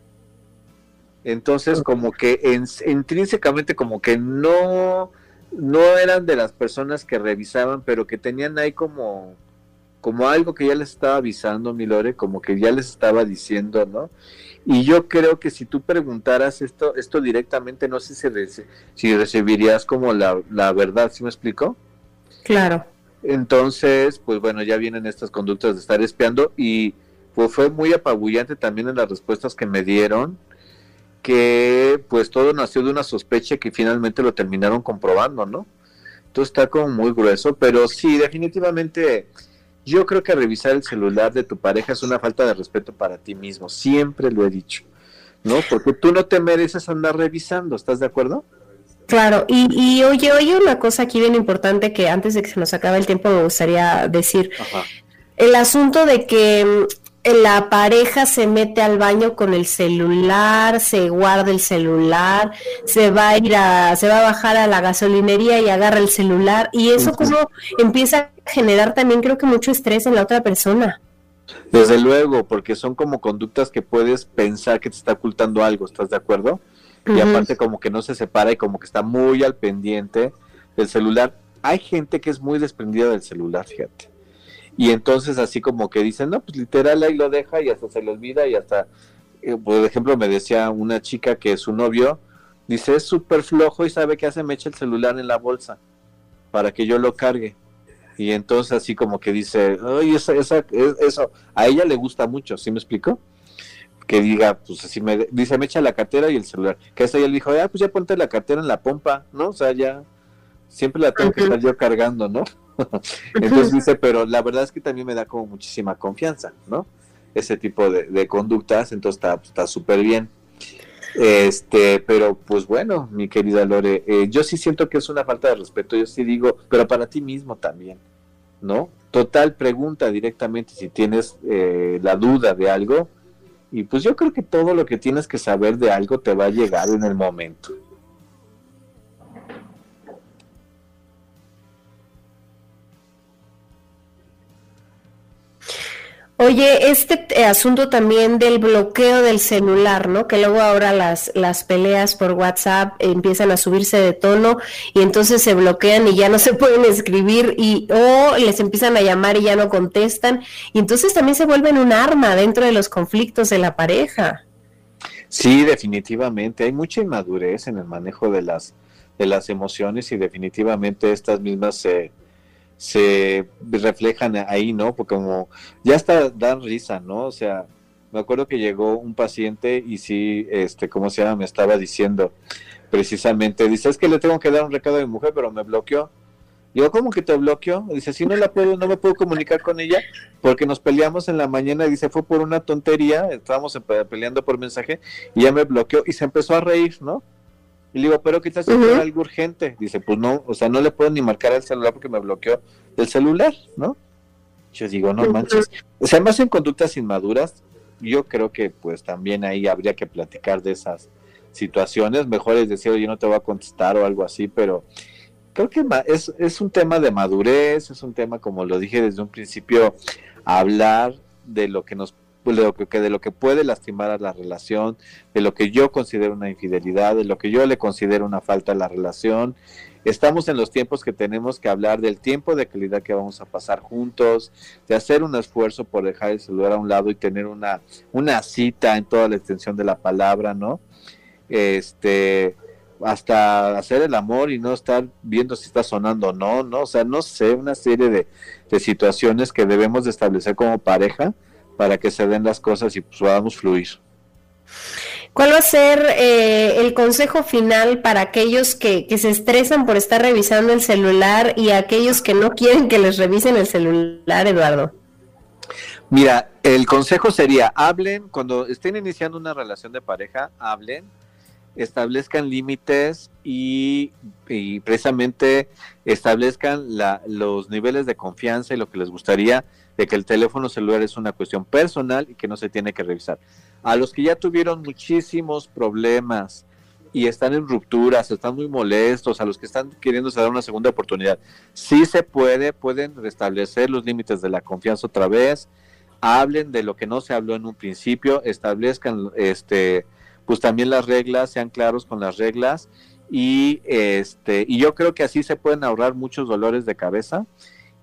Entonces, como que intrínsecamente, como que no, no eran de las personas que revisaban, pero que tenían ahí como, como algo que ya les estaba avisando, mi Lore, como que ya les estaba diciendo, ¿no? Y yo creo que si tú preguntaras esto, esto directamente, no sé si, si recibirías como la, la verdad, ¿sí me explico?
Claro.
Entonces, pues bueno, ya vienen estas conductas de estar espiando y pues fue muy apabullante también en las respuestas que me dieron que pues todo nació de una sospecha que finalmente lo terminaron comprobando, ¿no? Entonces está como muy grueso, pero sí, definitivamente yo creo que revisar el celular de tu pareja es una falta de respeto para ti mismo, siempre lo he dicho, ¿no? Porque tú no te mereces andar revisando, ¿estás de acuerdo?
Claro, y, y oye, oye, una cosa aquí bien importante que antes de que se nos acabe el tiempo me gustaría decir. El asunto de que la pareja se mete al baño con el celular, se guarda el celular, se va a ir a, se va a bajar a la gasolinería y agarra el celular y eso como empieza a generar también creo que mucho estrés en la otra persona.
Desde luego, porque son como conductas que puedes pensar que te está ocultando algo, ¿estás de acuerdo? Y aparte como que no se separa y como que está muy al pendiente del celular. Hay gente que es muy desprendida del celular, fíjate y entonces así como que dicen, no, pues literal ahí lo deja y hasta se le olvida y hasta, eh, por ejemplo, me decía una chica que su novio, dice, es súper flojo y sabe que hace, me echa el celular en la bolsa para que yo lo cargue. Y entonces así como que dice, ay, esa, esa, eso, a ella le gusta mucho, ¿sí me explico? Que diga, pues así me, dice, me echa la cartera y el celular. Que hasta ella le dijo, ah, pues ya ponte la cartera en la pompa, ¿no? O sea, ya, siempre la tengo que estar yo cargando, ¿no? Entonces dice, pero la verdad es que también me da como muchísima confianza, ¿no? Ese tipo de, conductas, entonces está súper bien. Este, pero pues bueno, mi querida Lore, eh, yo sí siento que es una falta de respeto, yo sí digo, pero para ti mismo también, ¿no? Total, pregunta directamente si tienes eh, la duda de algo, y pues yo creo que todo lo que tienes que saber de algo te va a llegar en el momento.
Oye, este eh, asunto también del bloqueo del celular, ¿no? Que luego ahora las, las peleas por WhatsApp empiezan a subirse de tono y entonces se bloquean y ya no se pueden escribir y o les empiezan a llamar y ya no contestan y entonces también se vuelven un arma dentro de los conflictos de la pareja.
Sí, definitivamente hay mucha inmadurez en el manejo de las de las emociones y definitivamente estas mismas eh, se reflejan ahí, ¿no? Porque como ya está dan risa, ¿no? O sea, me acuerdo que llegó un paciente y sí, este, ¿cómo se llama? Me estaba diciendo precisamente, dice, es que le tengo que dar un recado a mi mujer, pero me bloqueó. Digo, ¿cómo que te bloqueó? Dice, si no la puedo, no me puedo comunicar con ella porque nos peleamos en la mañana. Dice, fue por una tontería, estábamos peleando por mensaje y ya me bloqueó y se empezó a reír, ¿no? Y le digo, pero quizás uh algo urgente. Dice, pues no, o sea, no le puedo ni marcar al celular porque me bloqueó del celular, ¿no? Yo digo, no manches. O sea, más en conductas inmaduras, yo creo que pues también ahí habría que platicar de esas situaciones. Mejor es decir, yo no te voy a contestar o algo así, pero creo que es, es un tema de madurez, es un tema, como lo dije desde un principio, hablar de lo que nos de lo que, de lo que puede lastimar a la relación, de lo que yo considero una infidelidad, de lo que yo le considero una falta a la relación. Estamos en los tiempos que tenemos que hablar del tiempo de calidad que vamos a pasar juntos, de hacer un esfuerzo por dejar el celular a un lado y tener una, una cita en toda la extensión de la palabra, ¿no? Este, hasta hacer el amor y no estar viendo si está sonando o no, ¿no? O sea, no sé, una serie de, de situaciones que debemos de establecer como pareja para que se den las cosas y pues, podamos fluir.
¿Cuál va a ser eh, el consejo final para aquellos que, que, se estresan por estar revisando el celular y aquellos que no quieren que les revisen el celular, Eduardo?
Mira, el consejo sería, hablen, cuando estén iniciando una relación de pareja, hablen, establezcan límites y, y precisamente establezcan la, los niveles de confianza y lo que les gustaría de que el teléfono celular es una cuestión personal y que no se tiene que revisar. A los que ya tuvieron muchísimos problemas y están en rupturas, están muy molestos, a los que están queriendo dar una segunda oportunidad, sí se puede, pueden restablecer los límites de la confianza otra vez, hablen de lo que no se habló en un principio, establezcan este pues también las reglas, sean claros con las reglas y este y yo creo que así se pueden ahorrar muchos dolores de cabeza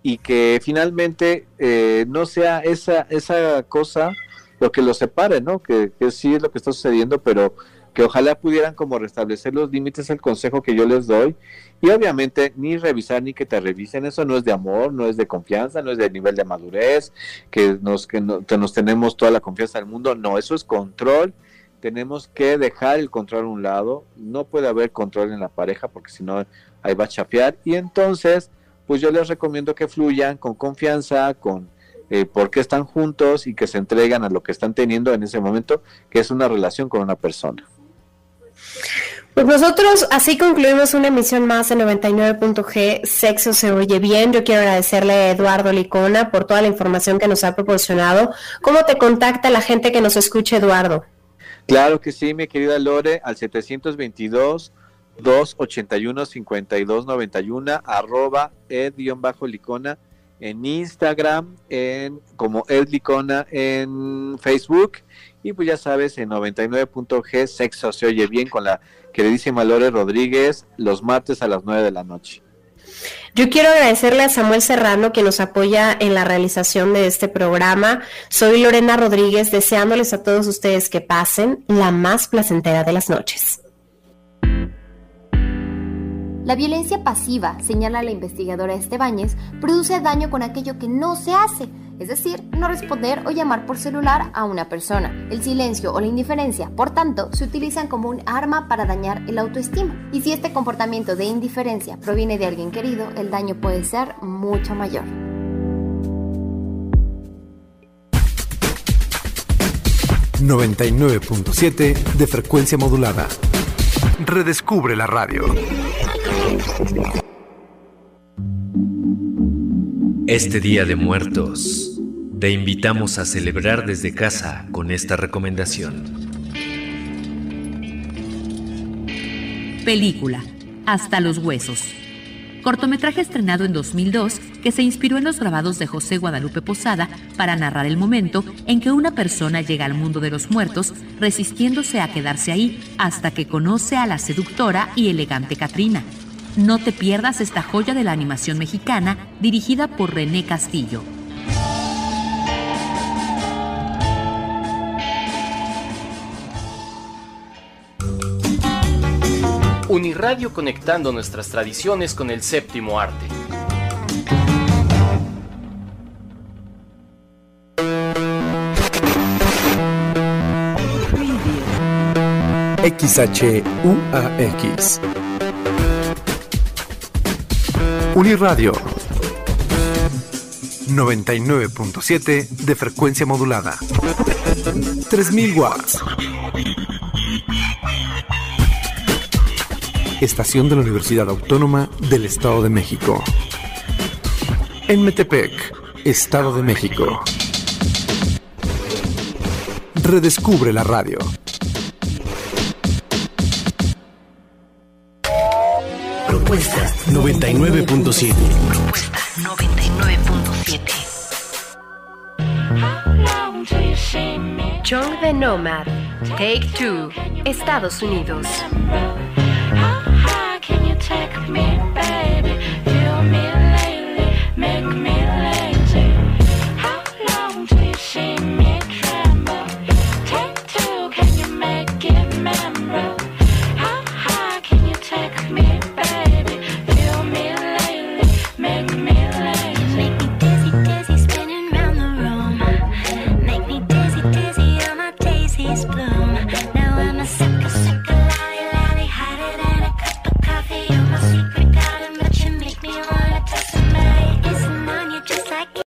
y que finalmente eh, no sea esa, esa cosa lo que los separe, ¿no? Que, sí es lo que está sucediendo, pero que ojalá pudieran como restablecer los límites, el consejo que yo les doy, y obviamente ni revisar ni que te revisen, eso no es de amor, no es de confianza, no es de nivel de madurez, que nos, que, no, nos tenemos toda la confianza del mundo, no, eso es control, tenemos que dejar el control a un lado, no puede haber control en la pareja porque si no ahí va a chapear, y entonces pues yo les recomiendo que fluyan con confianza, con eh, por qué están juntos y que se entregan a lo que están teniendo en ese momento, que es una relación con una persona.
Pues nosotros así concluimos una emisión más de 99.g, Sexo se oye bien. Yo quiero agradecerle a Eduardo Licona por toda la información que nos ha proporcionado. ¿Cómo te contacta la gente que nos escuche, Eduardo?
Claro que sí, mi querida Lore, al 722 281-5291, arroba ed-licona en Instagram, en como ed-licona en Facebook, y pues ya sabes, en 99.g, sexo se oye bien con la queridísima Lore Rodríguez, los martes a las 9 de la noche.
Yo quiero agradecerle a Samuel Serrano que nos apoya en la realización de este programa. Soy Lorena Rodríguez, deseándoles a todos ustedes que pasen la más placentera de las noches.
La violencia pasiva, señala la investigadora Estebáñez, produce daño con aquello que no se hace, es decir, no responder o llamar por celular a una persona. El silencio o la indiferencia, por tanto, se utilizan como un arma para dañar el autoestima. Y si este comportamiento de indiferencia proviene de alguien querido, el daño puede ser mucho mayor.
...99.7 de frecuencia modulada. Redescubre la radio.
Este Día de Muertos, te invitamos a celebrar desde casa con esta recomendación.
Película, Hasta los Huesos. Cortometraje estrenado en 2002 que se inspiró en los grabados de José Guadalupe Posada para narrar el momento en que una persona llega al mundo de los muertos resistiéndose a quedarse ahí hasta que conoce a la seductora y elegante Katrina. No te pierdas esta joya de la animación mexicana dirigida por René Castillo.
Uniradio conectando nuestras tradiciones con el séptimo arte.
XHUAX. Uniradio 99.7 de frecuencia modulada. 3000 watts. Estación de la Universidad Autónoma del Estado de México. En Metepec, Estado de México. Redescubre la radio.
Propuesta 99.7.
Propuesta 99.7.
John the Nomad, Take Two, Estados Unidos.